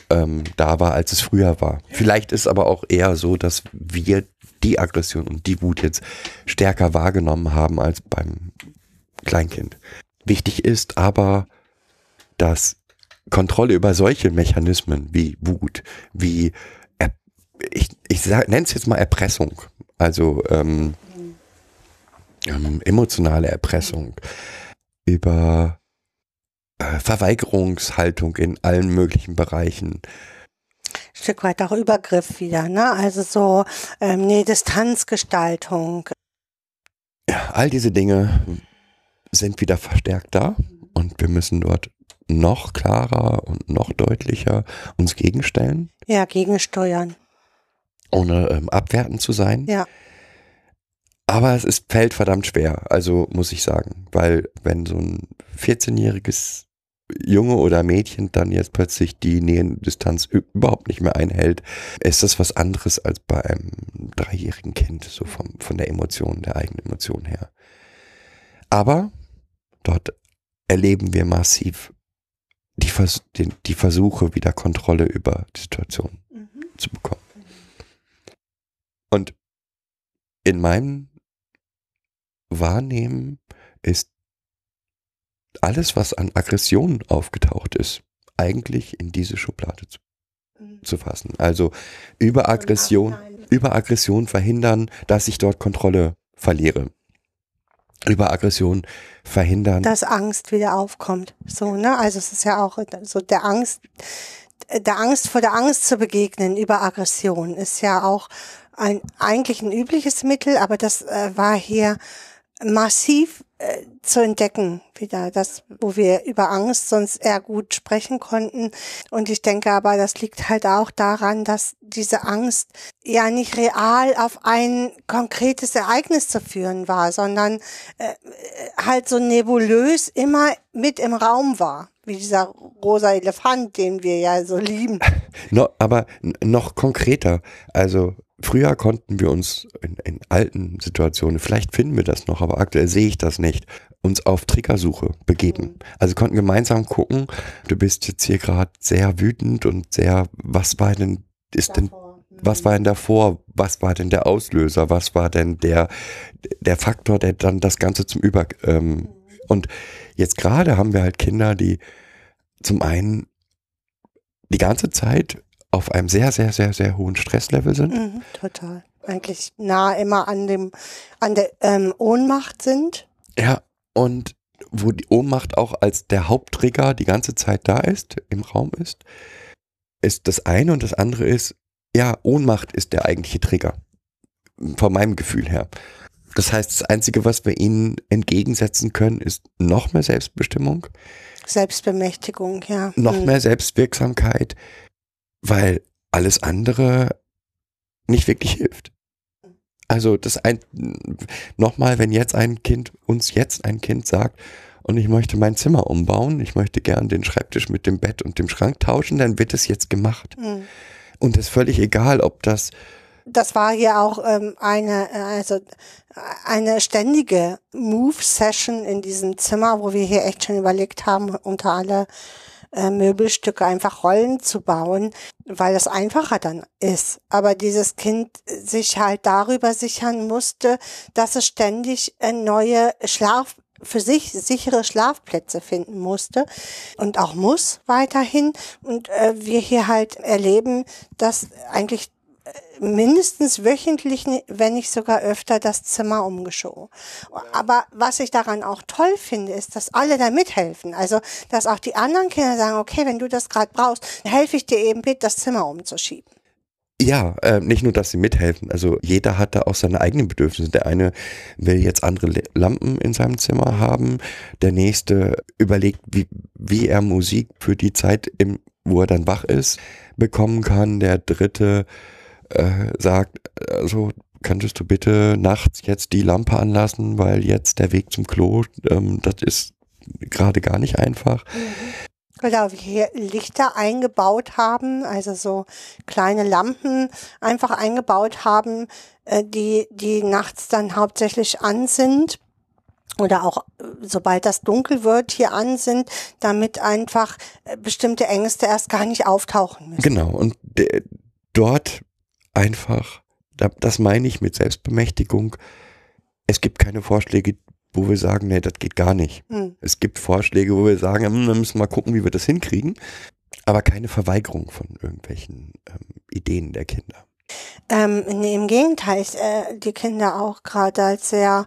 ähm, da war, als es früher war. Vielleicht ist aber auch eher so, dass wir die Aggression und die Wut jetzt stärker wahrgenommen haben als beim Kleinkind. Wichtig ist aber, dass Kontrolle über solche Mechanismen wie Wut, wie er, ich, ich nenne es jetzt mal Erpressung, also ähm, ähm, emotionale Erpressung, über äh, Verweigerungshaltung in allen möglichen Bereichen. Stück weit auch Übergriff wieder, ne? Also so ähm, nee, Distanzgestaltung. Ja, all diese Dinge sind wieder verstärkt da und wir müssen dort noch klarer und noch deutlicher uns gegenstellen. Ja, gegensteuern. Ohne ähm, abwertend zu sein. Ja. Aber es ist, fällt verdammt schwer, also muss ich sagen, weil wenn so ein 14-jähriges Junge oder Mädchen dann jetzt plötzlich die Nähendistanz überhaupt nicht mehr einhält, ist das was anderes als bei einem dreijährigen Kind, so vom, von der Emotion, der eigenen Emotion her. Aber dort erleben wir massiv die, Vers die, die Versuche, wieder Kontrolle über die Situation mhm. zu bekommen. Und in meinem Wahrnehmen ist alles, was an Aggression aufgetaucht ist, eigentlich in diese Schublade zu, mhm. zu fassen. Also über Aggression, über Aggression verhindern, dass ich dort Kontrolle verliere über Aggression verhindern. Dass Angst wieder aufkommt. So, ne? Also es ist ja auch so der Angst, der Angst vor der Angst zu begegnen über Aggression ist ja auch ein eigentlich ein übliches Mittel, aber das äh, war hier massiv äh, zu entdecken wieder, das, wo wir über Angst sonst eher gut sprechen konnten. Und ich denke aber, das liegt halt auch daran, dass diese Angst ja nicht real auf ein konkretes Ereignis zu führen war, sondern äh, halt so nebulös immer mit im Raum war wie dieser rosa Elefant, den wir ja so lieben. No, aber noch konkreter. Also Früher konnten wir uns in, in, alten Situationen, vielleicht finden wir das noch, aber aktuell sehe ich das nicht, uns auf Triggersuche begeben. Mhm. Also konnten gemeinsam gucken, du bist jetzt hier gerade sehr wütend und sehr, was war denn, ist denn, was war denn davor? Was war denn der Auslöser? Was war denn der, der Faktor, der dann das Ganze zum Über, ähm, mhm. und jetzt gerade haben wir halt Kinder, die zum einen die ganze Zeit auf einem sehr, sehr, sehr, sehr hohen Stresslevel sind. Mhm, total. Eigentlich nah immer an dem, an der ähm, Ohnmacht sind. Ja, und wo die Ohnmacht auch als der Haupttrigger die ganze Zeit da ist, im Raum ist, ist das eine und das andere ist, ja, Ohnmacht ist der eigentliche Trigger. Von meinem Gefühl her. Das heißt, das Einzige, was wir ihnen entgegensetzen können, ist noch mehr Selbstbestimmung. Selbstbemächtigung, ja. Noch mhm. mehr Selbstwirksamkeit, weil alles andere nicht wirklich hilft. Also das ein nochmal, wenn jetzt ein Kind uns jetzt ein Kind sagt und ich möchte mein Zimmer umbauen, ich möchte gern den Schreibtisch mit dem Bett und dem Schrank tauschen, dann wird es jetzt gemacht. Mhm. Und es ist völlig egal, ob das das war hier auch ähm, eine also eine ständige Move Session in diesem Zimmer, wo wir hier echt schon überlegt haben, unter alle äh, Möbelstücke einfach Rollen zu bauen, weil das einfacher dann ist. Aber dieses Kind sich halt darüber sichern musste, dass es ständig äh, neue Schlaf für sich sichere Schlafplätze finden musste und auch muss weiterhin. Und äh, wir hier halt erleben, dass eigentlich mindestens wöchentlich, wenn nicht sogar öfter, das Zimmer umgeschoben. Aber was ich daran auch toll finde, ist, dass alle da mithelfen. Also, dass auch die anderen Kinder sagen, okay, wenn du das gerade brauchst, helfe ich dir eben bitte, das Zimmer umzuschieben. Ja, äh, nicht nur, dass sie mithelfen. Also jeder hat da auch seine eigenen Bedürfnisse. Der eine will jetzt andere Lampen in seinem Zimmer haben. Der nächste überlegt, wie, wie er Musik für die Zeit, im, wo er dann wach ist, bekommen kann. Der dritte äh, sagt, also könntest du bitte nachts jetzt die Lampe anlassen, weil jetzt der Weg zum Klo, ähm, das ist gerade gar nicht einfach. Genau, wir hier Lichter eingebaut haben, also so kleine Lampen einfach eingebaut haben, äh, die, die nachts dann hauptsächlich an sind oder auch äh, sobald das dunkel wird hier an sind, damit einfach äh, bestimmte Ängste erst gar nicht auftauchen müssen. Genau, und dort einfach, da, das meine ich mit Selbstbemächtigung, es gibt keine Vorschläge, wo wir sagen, nee, das geht gar nicht. Hm. Es gibt Vorschläge, wo wir sagen, hm, dann müssen wir mal gucken, wie wir das hinkriegen, aber keine Verweigerung von irgendwelchen ähm, Ideen der Kinder. Ähm, nee, Im Gegenteil, ich, äh, die Kinder auch gerade als sehr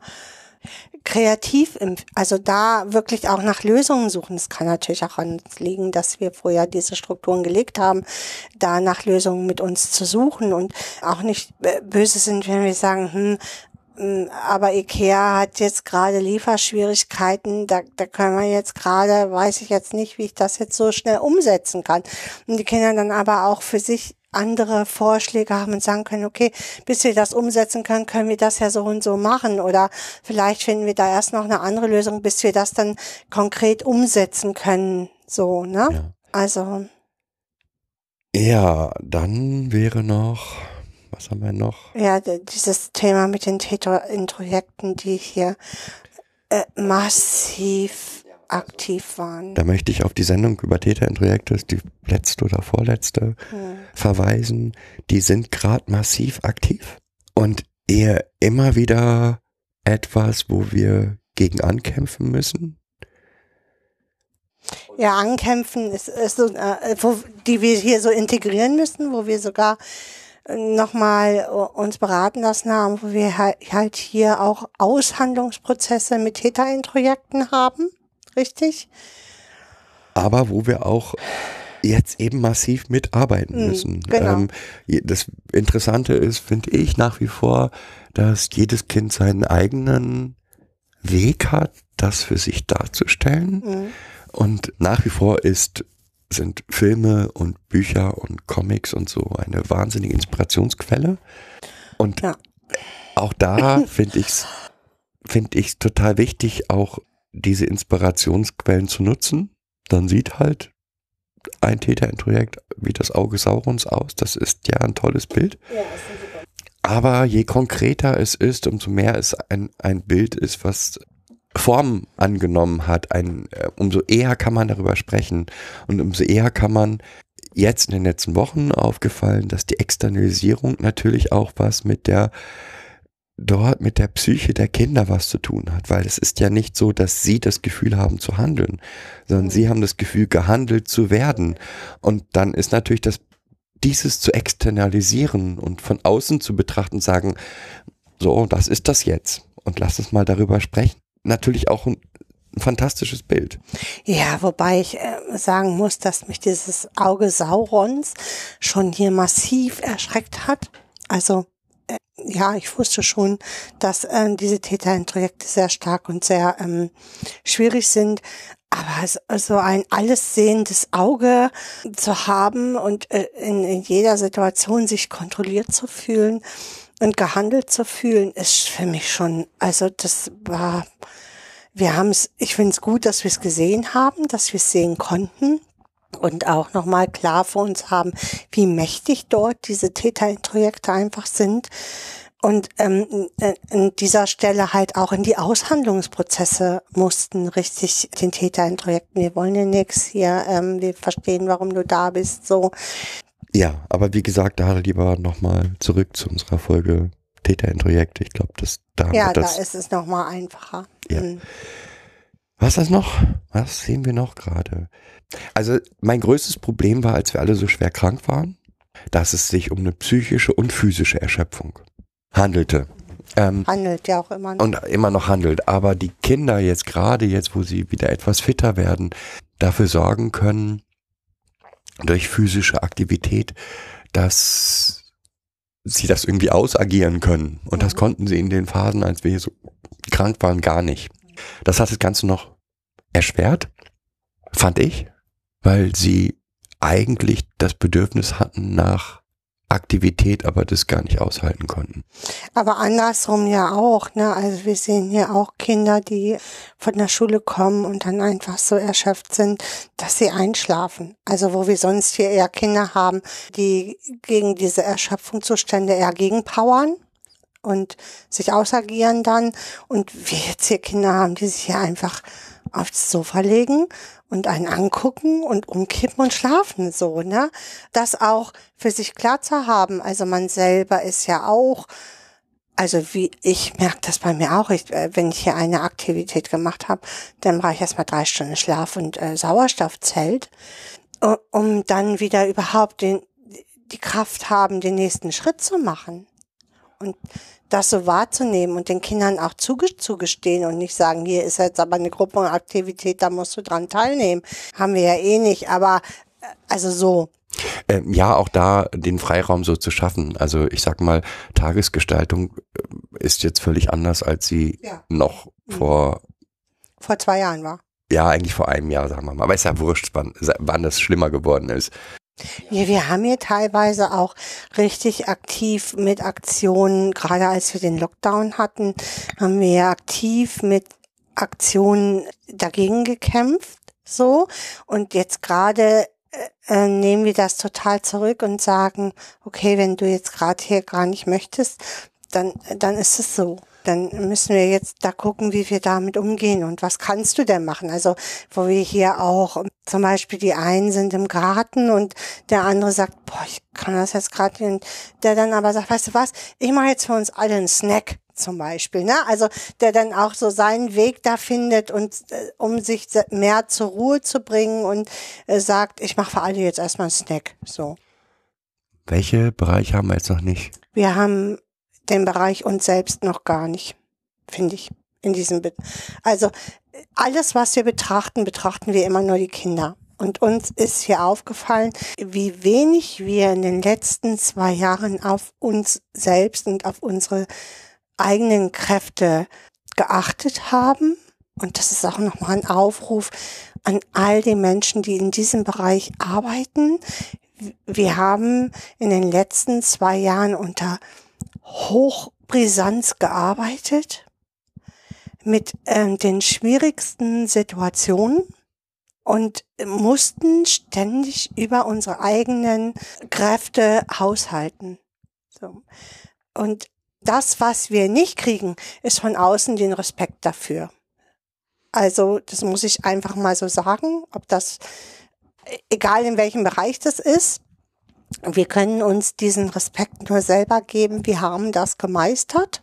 kreativ, im, also da wirklich auch nach Lösungen suchen. Es kann natürlich auch an uns liegen, dass wir vorher diese Strukturen gelegt haben, da nach Lösungen mit uns zu suchen und auch nicht böse sind, wenn wir sagen, hm, mm, aber Ikea hat jetzt gerade Lieferschwierigkeiten, da, da können wir jetzt gerade, weiß ich jetzt nicht, wie ich das jetzt so schnell umsetzen kann. Und die Kinder dann aber auch für sich andere Vorschläge haben und sagen können, okay, bis wir das umsetzen können, können wir das ja so und so machen oder vielleicht finden wir da erst noch eine andere Lösung, bis wir das dann konkret umsetzen können, so, ne? Ja. Also, ja, dann wäre noch, was haben wir noch? ja, dieses Thema mit den Täterintrojekten, die hier äh, massiv aktiv waren. Da möchte ich auf die Sendung über Täterintrojekte, ist die letzte oder vorletzte, Hm. verweisen. Die sind gerade massiv aktiv und eher immer wieder etwas, wo wir gegen ankämpfen müssen. Ja, ankämpfen ist, ist so, äh, wo, die wir hier so integrieren müssen, wo wir sogar nochmal uns beraten lassen haben, wo wir halt, halt hier auch Aushandlungsprozesse mit Täterintrojekten haben, richtig? aber wo wir auch jetzt eben massiv mitarbeiten Mhm, müssen. genau. Ähm, das Interessante ist, finde ich nach wie vor, dass jedes Kind seinen eigenen Weg hat, das für sich darzustellen. Mhm. Und nach wie vor ist, sind Filme und Bücher und Comics und so eine wahnsinnige Inspirationsquelle. Und Ja. auch da finde ich es finde ich total wichtig, auch diese Inspirationsquellen zu nutzen. Dann sieht halt ein Täterintrojekt wie das Auge Saurons aus. Das ist ja ein tolles Bild. Aber je konkreter es ist, umso mehr es ein, ein Bild ist, was Form angenommen hat, ein, äh, umso eher kann man darüber sprechen und umso eher kann man jetzt in den letzten Wochen aufgefallen, dass die Externalisierung natürlich auch was mit der dort mit der Psyche der Kinder was zu tun hat, weil es ist ja nicht so, dass sie das Gefühl haben zu handeln, sondern sie haben das Gefühl gehandelt zu werden und dann ist natürlich das dieses zu externalisieren und von außen zu betrachten, sagen, so, das ist das jetzt und lass uns mal darüber sprechen. Natürlich auch ein, ein fantastisches Bild. Ja, wobei ich äh, sagen muss, dass mich dieses Auge Saurons schon hier massiv erschreckt hat. Also äh, ja, ich wusste schon, dass ähm, diese Täterintrojekte sehr stark und sehr ähm, schwierig sind. Aber so ein alles sehendes Auge zu haben und äh, in, in jeder Situation sich kontrolliert zu fühlen und gehandelt zu fühlen, ist für mich schon, also das war, wir haben es, ich finde es gut, dass wir es gesehen haben, dass wir es sehen konnten und auch nochmal klar für uns haben, wie mächtig dort diese Täterintrojekte einfach sind und ähm, an dieser Stelle halt auch in die Aushandlungsprozesse mussten, richtig den Täterintrojekten. Wir wollen ja nichts hier, ähm, wir verstehen, warum du da bist, so. Ja, aber wie gesagt, da lieber nochmal zurück zu unserer Folge Täterintrojekte. Ich glaube, dass da Ja, wird da das. ist es nochmal einfacher. Ja. Mhm. Was ist noch? Was sehen wir noch gerade? Also mein größtes Problem war, als wir alle so schwer krank waren, dass es sich um eine psychische und physische Erschöpfung handelte. Ähm, Handelt ja auch immer noch. und immer noch handelt. Aber die Kinder jetzt gerade jetzt, wo sie wieder etwas fitter werden, dafür sorgen können, durch physische Aktivität, dass sie das irgendwie ausagieren können. Und das konnten sie in den Phasen, als wir hier so krank waren, gar nicht. Das hat das Ganze noch erschwert, fand ich, weil sie eigentlich das Bedürfnis hatten nach Aktivität, aber das gar nicht aushalten konnten. Aber andersrum ja auch, ne? Also wir sehen hier auch Kinder, die von der Schule kommen und dann einfach so erschöpft sind, dass sie einschlafen. Also wo wir sonst hier eher Kinder haben, die gegen diese Erschöpfungszustände eher gegenpowern und sich ausagieren dann. Und wir jetzt hier Kinder haben, die sich hier einfach aufs Sofa legen und einen angucken und umkippen und schlafen so, ne? Das auch für sich klar zu haben. Also man selber ist ja auch, also wie ich merke das bei mir auch, ich, äh, wenn ich hier eine Aktivität gemacht habe, dann brauche ich erstmal drei Stunden Schlaf und äh, Sauerstoffzelt, um dann wieder überhaupt den, die Kraft haben, den nächsten Schritt zu machen. Und das so wahrzunehmen und den Kindern auch zugestehen und nicht sagen, hier ist jetzt aber eine Gruppenaktivität, da musst du dran teilnehmen. Haben wir ja eh nicht, aber äh, also so. Ähm, ja, auch da den Freiraum so zu schaffen. Also ich sag mal, Tagesgestaltung äh, ist jetzt völlig anders, als sie ja. noch mhm. vor vor zwei Jahren war. Ja, eigentlich vor einem Jahr, sagen wir mal. Aber ist ja wurscht, wann, wann das schlimmer geworden ist. Ja, wir haben hier teilweise auch richtig aktiv mit Aktionen, gerade als wir den Lockdown hatten, haben wir aktiv mit Aktionen dagegen gekämpft, so. Und jetzt gerade äh, äh, nehmen wir das total zurück und sagen, okay, wenn du jetzt gerade hier gar nicht möchtest, dann, dann ist es so dann müssen wir jetzt da gucken, wie wir damit umgehen und was kannst du denn machen? Also, wo wir hier auch zum Beispiel die einen sind im Garten und der andere sagt, boah, ich kann das jetzt gerade, der dann aber sagt, weißt du was, ich mache jetzt für uns alle einen Snack zum Beispiel, ne? Also der dann auch so seinen Weg da findet und äh, um sich mehr zur Ruhe zu bringen und äh, sagt, ich mache für alle jetzt erstmal einen Snack. So. Welche Bereiche haben wir jetzt noch nicht? Wir haben den Bereich uns selbst noch gar nicht, finde ich, in diesem, Be also alles, was wir betrachten, betrachten wir immer nur die Kinder. Und uns ist hier aufgefallen, wie wenig wir in den letzten zwei Jahren auf uns selbst und auf unsere eigenen Kräfte geachtet haben. Und das ist auch nochmal ein Aufruf an all die Menschen, die in diesem Bereich arbeiten. Wir haben in den letzten zwei Jahren unter Hochbrisanz gearbeitet mit ähm, den schwierigsten Situationen und mussten ständig über unsere eigenen Kräfte haushalten. So. Und das, was wir nicht kriegen, ist von außen den Respekt dafür. Also, das muss ich einfach mal so sagen, ob das, egal in welchem Bereich das ist, wir können uns diesen Respekt nur selber geben. Wir haben das gemeistert.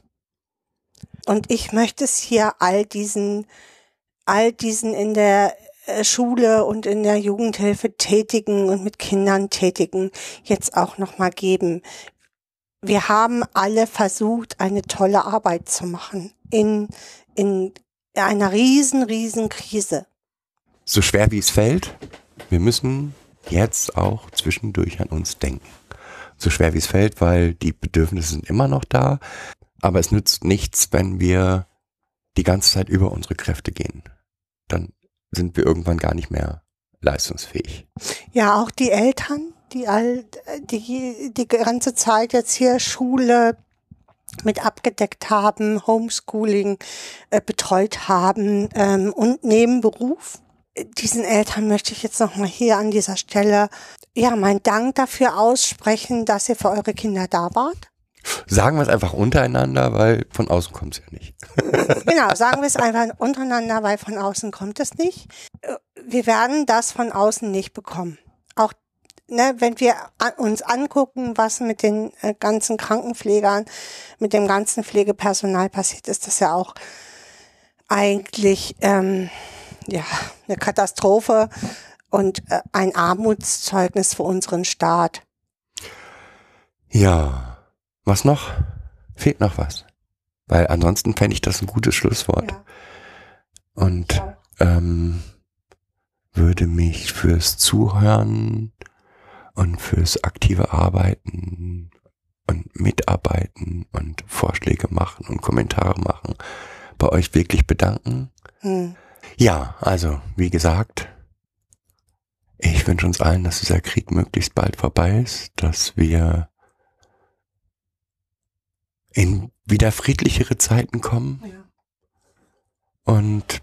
Und ich möchte es hier all diesen, all diesen in der äh, Schule und in der Jugendhilfe tätigen und mit Kindern tätigen jetzt auch nochmal geben. Wir haben alle versucht, eine tolle Arbeit zu machen in, in einer riesen, riesen Krise. So schwer wie es fällt, wir müssen jetzt auch zwischendurch an uns denken. So schwer wie es fällt, weil die Bedürfnisse sind immer noch da, aber es nützt nichts, wenn wir die ganze Zeit über unsere Kräfte gehen. Dann sind wir irgendwann gar nicht mehr leistungsfähig. Ja, auch die Eltern, die all die die ganze Zeit jetzt hier Schule mit abgedeckt haben, Homeschooling äh, betreut haben ähm, und Nebenberuf diesen Eltern möchte ich jetzt nochmal hier an dieser Stelle ja meinen Dank dafür aussprechen, dass ihr für eure Kinder da wart. Sagen wir es einfach untereinander, weil von außen kommt es ja nicht. genau, sagen wir es einfach untereinander, weil von außen kommt es nicht. Wir werden das von außen nicht bekommen. Auch ne, wenn wir uns angucken, was mit den äh, ganzen Krankenpflegern, mit dem ganzen Pflegepersonal passiert, ist das ja auch eigentlich ähm, ja, eine Katastrophe und äh, ein Armutszeugnis für unseren Staat. Ja, was noch? Fehlt noch was? Weil ansonsten fände ich das ein gutes Schlusswort. Ja. Und ja. ähm, würde mich fürs Zuhören und fürs aktive Arbeiten und mitarbeiten und Vorschläge machen und Kommentare machen, bei euch wirklich bedanken. Hm. Ja, also wie gesagt, ich wünsche uns allen, dass dieser Krieg möglichst bald vorbei ist, dass wir in wieder friedlichere Zeiten kommen Ja. und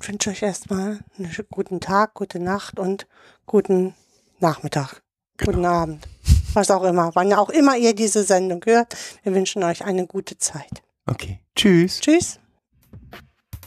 Ich wünsche euch erstmal einen guten Tag, gute Nacht und guten Nachmittag, guten Abend. Was auch immer, wann auch immer ihr diese Sendung hört. Wir wünschen euch eine gute Zeit. okay, tschüss. Tschüss.